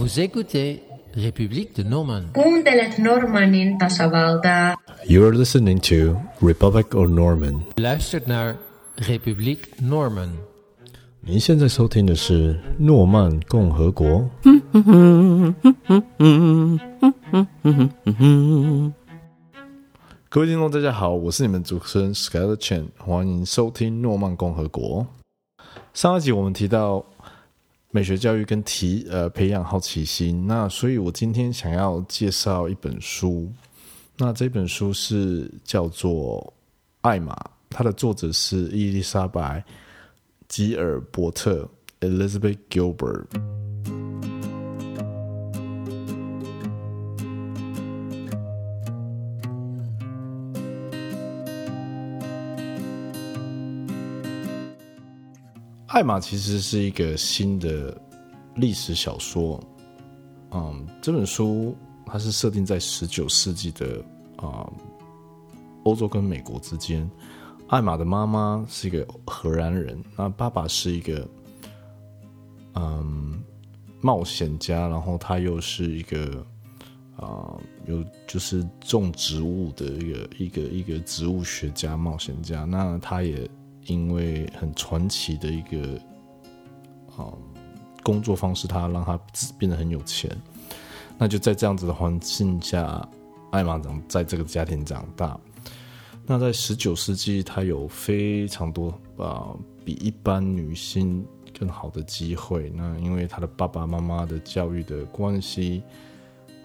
Vous écoutez République de Normand. Kuuntelet Normannin tasavaltaa. You're listening to Republic of Norman. Luistert naar Republiek Norman. 您现在收听的是诺曼共和国。各位听众，大家好，我是你们主持人 Skyler Chen，欢迎收听诺曼共和国。上一集我们提到美学教育跟提呃培养好奇心，那所以我今天想要介绍一本书，那这本书是叫做《艾玛》，它的作者是伊丽莎白吉尔伯特 （Elizabeth Gilbert）。艾玛其实是一个新的历史小说，嗯，这本书它是设定在十九世纪的啊、欧洲跟美国之间。艾玛的妈妈是一个荷兰人，那爸爸是一个嗯冒险家，然后他又是一个啊、有就是种植物的一个一个一个植物学家、冒险家，那他也。因为很传奇的一个啊工作方式，他让他变得很有钱。那就在这样子的环境下，艾玛长在这个家庭长大。那在十九世纪，他有非常多啊比一般女性更好的机会。那因为他的爸爸妈妈的教育的关系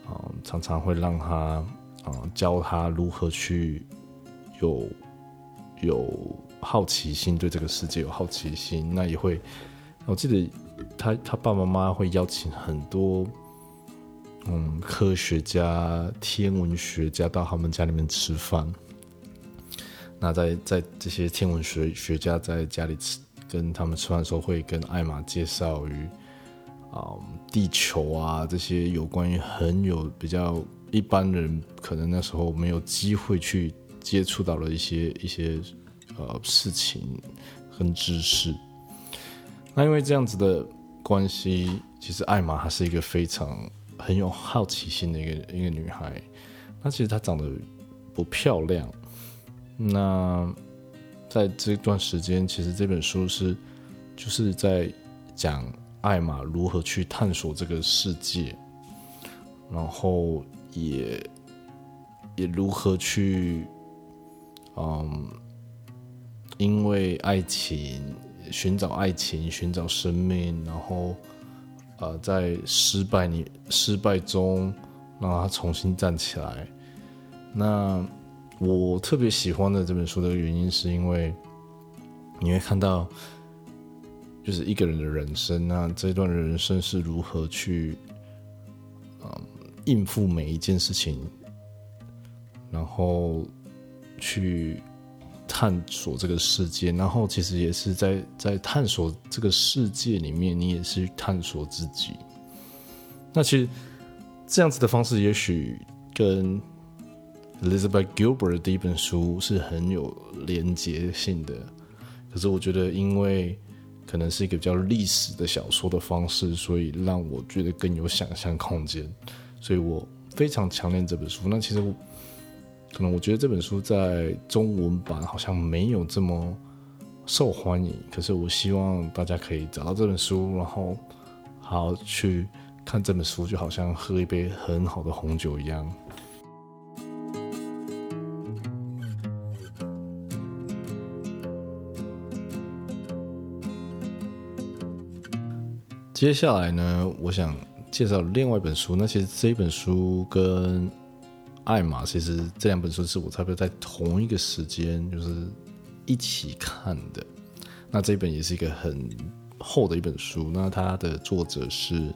啊，常常会让他啊教他如何去有有。好奇心，对这个世界有好奇心，那也会。我记得他他爸爸妈妈会邀请很多嗯科学家、天文学家到他们家里面吃饭。那在在这些天文学学家在家里吃跟他们吃饭的时候，会跟艾玛介绍于啊、地球啊这些有关于很有比较一般人可能那时候没有机会去接触到的一些一些。呃，事情跟知识，那因为这样子的关系，其实艾玛她是一个非常很有好奇心的一个一个女孩。那其实她长得不漂亮。那在这段时间，其实这本书是就是在讲艾玛如何去探索这个世界，然后也也如何去，嗯。因为爱情，寻找爱情，寻找生命，然后，呃，在失败你失败中，让他重新站起来。那我特别喜欢的这本书的原因，是因为你会看到，就是一个人的人生，那这段人生是如何去，嗯，应付每一件事情，然后去。探索这个世界，然后其实也是在在探索这个世界里面，你也是探索自己。那其实这样子的方式，也许跟 Elizabeth Gilbert 的第一本书是很有连结性的。可是我觉得，因为可能是一个比较历史的小说的方式，所以让我觉得更有想象空间。所以我非常强烈这本书。那其实我。可能我觉得这本书在中文版好像没有这么受欢迎，可是我希望大家可以找到这本书，然后好好去看这本书，就好像喝一杯很好的红酒一样。接下来呢，我想介绍另外一本书。那其实这一本书跟艾玛，其实这两本书是我差不多在同一个时间，就是一起看的。那这本也是一个很厚的一本书。那它的作者是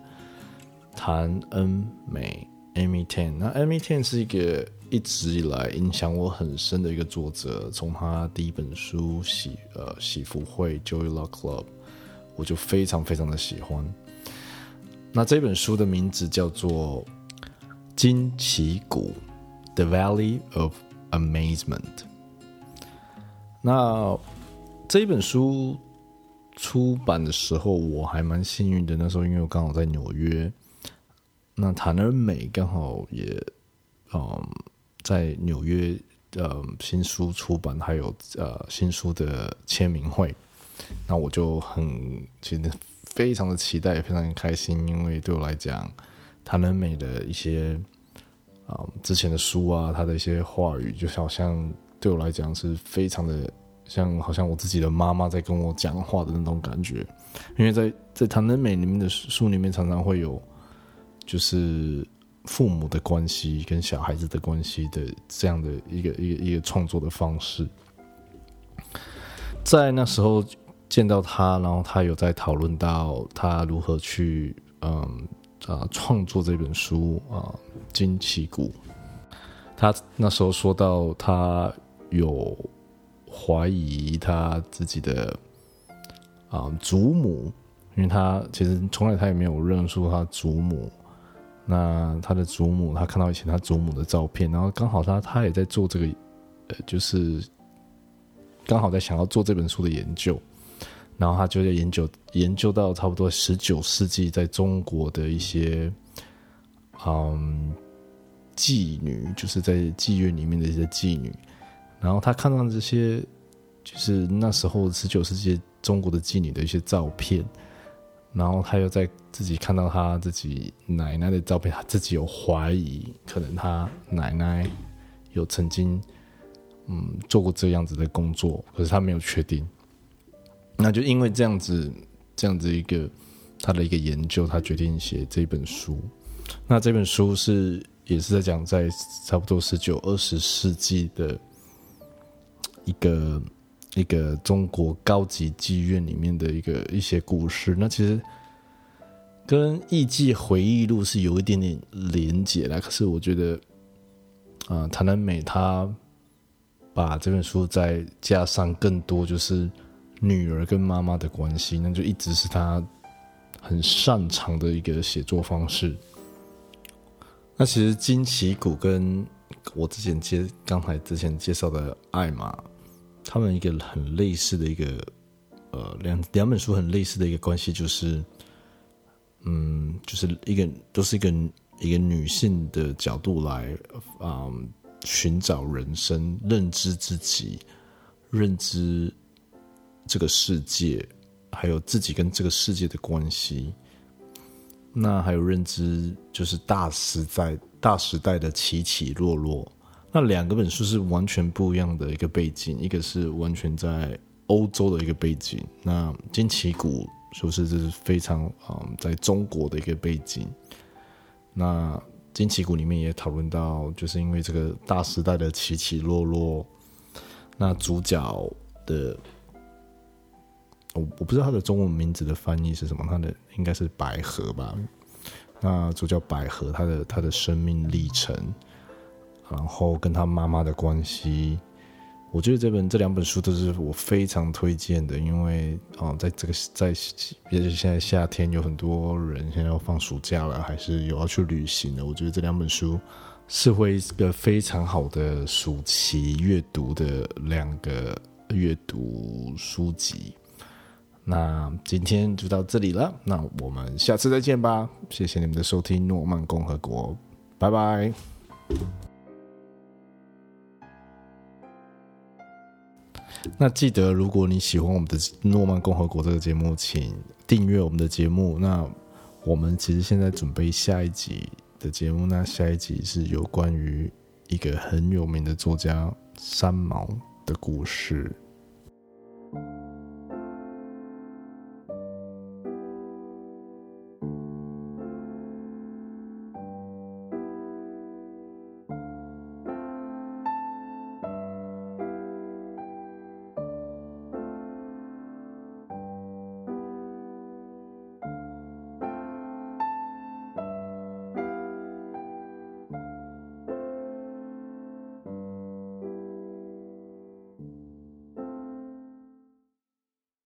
谭恩美 （Amy Tan）。那 Amy Tan 是一个一直以来影响我很深的一个作者。从他第一本书《喜呃喜福会》（Joy Luck Club），我就非常非常的喜欢。那这本书的名字叫做《惊奇谷》。The Valley of Amazement。那这一本书出版的时候，我还蛮幸运的。那时候，因为我刚好在纽约，那塔能美刚好也嗯在纽约呃新书出版，还有呃新书的签名会，那我就很其实非常的期待，也非常的开心，因为对我来讲，塔能美的一些啊、之前的书啊，他的一些话语，就好像对我来讲是非常的像，好像我自己的妈妈在跟我讲话的那种感觉，因为在在塔能美里面的书里面常常会有。就是父母的关系跟小孩子的关系的这样的一个一个一个创作的方式，在那时候见到他，然后他有在讨论到他如何去嗯啊创作这本书啊《惊奇谷》，他那时候说到他有怀疑他自己的啊祖母，因为他其实从来他也没有认出他祖母。那他的祖母，他看到以前他祖母的照片，然后刚好他他也在做这个，呃，就是刚好在想要做这本书的研究，然后他就在研究研究到差不多十九世纪在中国的一些，嗯，妓女，就是在妓院里面的一些妓女，然后他看到这些，就是那时候十九世纪中国的妓女的一些照片。然后他又在自己看到他自己奶奶的照片，他自己有怀疑，可能他奶奶有曾经嗯做过这样子的工作，可是他没有确定。那就因为这样子这样子一个他的一个研究，他决定写这本书。那这本书是也是在讲在差不多十九二十世纪的一个。一个中国高级妓院里面的一个一些故事，那其实跟《艺伎回忆录》是有一点点连结的。可是我觉得，啊、呃，塔能美他把这本书再加上更多就是女儿跟妈妈的关系，那就一直是他很擅长的一个写作方式。那其实《惊奇谷》跟我之前介刚才之前介绍的《艾玛》。他们一个很类似的一个，呃，两两本书很类似的一个关系，就是，嗯，就是一个都是一个一个女性的角度来，啊、嗯，寻找人生、认知自己、认知这个世界，还有自己跟这个世界的关系。那还有认知，就是大时代、大时代的起起落落。那两个本书是完全不一样的一个背景，一个是完全在欧洲的一个背景，那《惊奇谷》说是这是非常嗯在中国的一个背景。那《惊奇谷》里面也讨论到，就是因为这个大时代的起起落落，那主角的我我不知道他的中文名字的翻译是什么，他的应该是百合吧？那主角百合，他的他的生命历程。然后跟他妈妈的关系，我觉得这本这两本书都是我非常推荐的，因为哦，在这个在，也是现在夏天有很多人现在要放暑假了，还是有要去旅行的，我觉得这两本书是会一个非常好的暑期阅读的两个阅读书籍。那今天就到这里了，那我们下次再见吧，谢谢你们的收听，诺曼共和国，拜拜。那记得，如果你喜欢我们的《诺曼共和国》这个节目，请订阅我们的节目。那我们其实现在准备下一集的节目，那下一集是有关于一个很有名的作家三毛的故事。